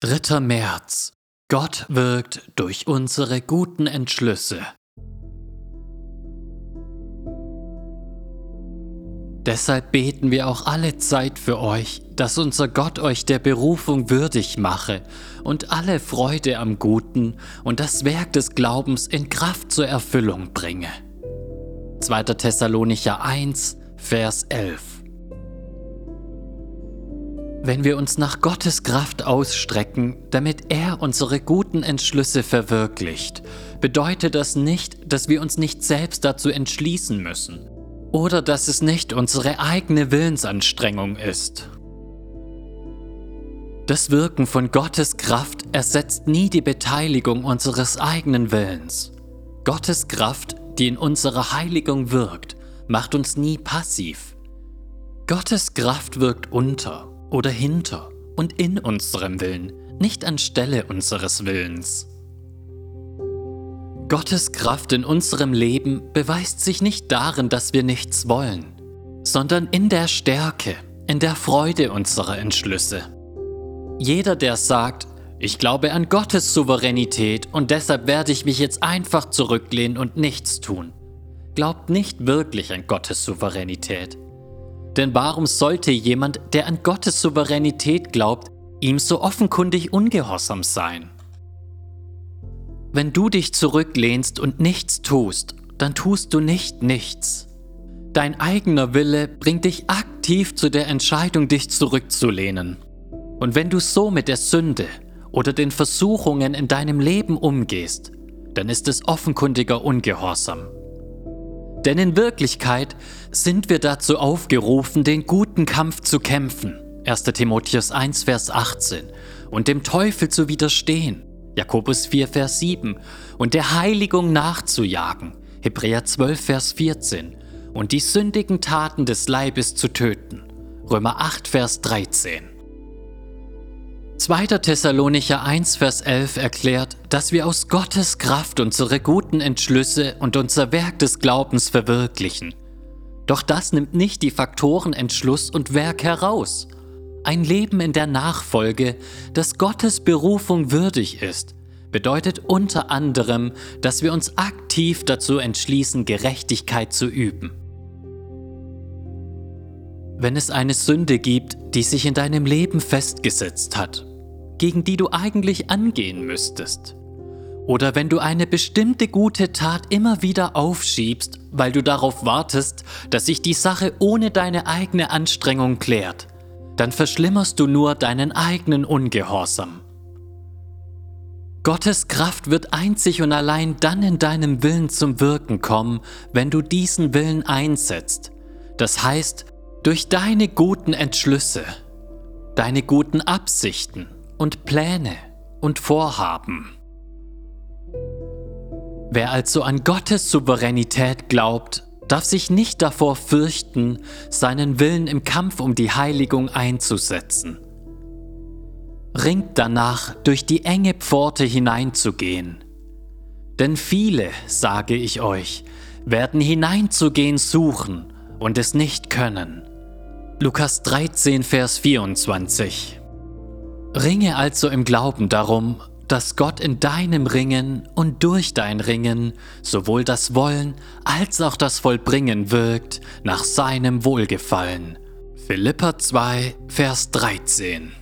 3. März. Gott wirkt durch unsere guten Entschlüsse. Deshalb beten wir auch alle Zeit für euch, dass unser Gott euch der Berufung würdig mache und alle Freude am Guten und das Werk des Glaubens in Kraft zur Erfüllung bringe. 2. Thessalonicher 1, Vers 11 wenn wir uns nach Gottes Kraft ausstrecken, damit er unsere guten Entschlüsse verwirklicht, bedeutet das nicht, dass wir uns nicht selbst dazu entschließen müssen oder dass es nicht unsere eigene Willensanstrengung ist. Das Wirken von Gottes Kraft ersetzt nie die Beteiligung unseres eigenen Willens. Gottes Kraft, die in unserer Heiligung wirkt, macht uns nie passiv. Gottes Kraft wirkt unter oder hinter und in unserem Willen, nicht anstelle unseres Willens. Gottes Kraft in unserem Leben beweist sich nicht darin, dass wir nichts wollen, sondern in der Stärke, in der Freude unserer Entschlüsse. Jeder, der sagt, ich glaube an Gottes Souveränität und deshalb werde ich mich jetzt einfach zurücklehnen und nichts tun, glaubt nicht wirklich an Gottes Souveränität. Denn warum sollte jemand, der an Gottes Souveränität glaubt, ihm so offenkundig ungehorsam sein? Wenn du dich zurücklehnst und nichts tust, dann tust du nicht nichts. Dein eigener Wille bringt dich aktiv zu der Entscheidung, dich zurückzulehnen. Und wenn du so mit der Sünde oder den Versuchungen in deinem Leben umgehst, dann ist es offenkundiger Ungehorsam. Denn in Wirklichkeit sind wir dazu aufgerufen, den guten Kampf zu kämpfen. 1. Timotheus 1, Vers 18. Und dem Teufel zu widerstehen. Jakobus 4, Vers 7. Und der Heiligung nachzujagen. Hebräer 12, Vers 14. Und die sündigen Taten des Leibes zu töten. Römer 8, Vers 13. 2. Thessalonicher 1, Vers 11 erklärt, dass wir aus Gottes Kraft unsere guten Entschlüsse und unser Werk des Glaubens verwirklichen. Doch das nimmt nicht die Faktoren Entschluss und Werk heraus. Ein Leben in der Nachfolge, das Gottes Berufung würdig ist, bedeutet unter anderem, dass wir uns aktiv dazu entschließen, Gerechtigkeit zu üben. Wenn es eine Sünde gibt, die sich in deinem Leben festgesetzt hat gegen die du eigentlich angehen müsstest. Oder wenn du eine bestimmte gute Tat immer wieder aufschiebst, weil du darauf wartest, dass sich die Sache ohne deine eigene Anstrengung klärt, dann verschlimmerst du nur deinen eigenen Ungehorsam. Gottes Kraft wird einzig und allein dann in deinem Willen zum Wirken kommen, wenn du diesen Willen einsetzt. Das heißt, durch deine guten Entschlüsse, deine guten Absichten und Pläne und Vorhaben. Wer also an Gottes Souveränität glaubt, darf sich nicht davor fürchten, seinen Willen im Kampf um die Heiligung einzusetzen. Ringt danach, durch die enge Pforte hineinzugehen. Denn viele, sage ich euch, werden hineinzugehen suchen und es nicht können. Lukas 13, Vers 24 Ringe also im Glauben darum, dass Gott in deinem Ringen und durch dein Ringen sowohl das Wollen als auch das Vollbringen wirkt nach seinem Wohlgefallen. Philippa 2, Vers 13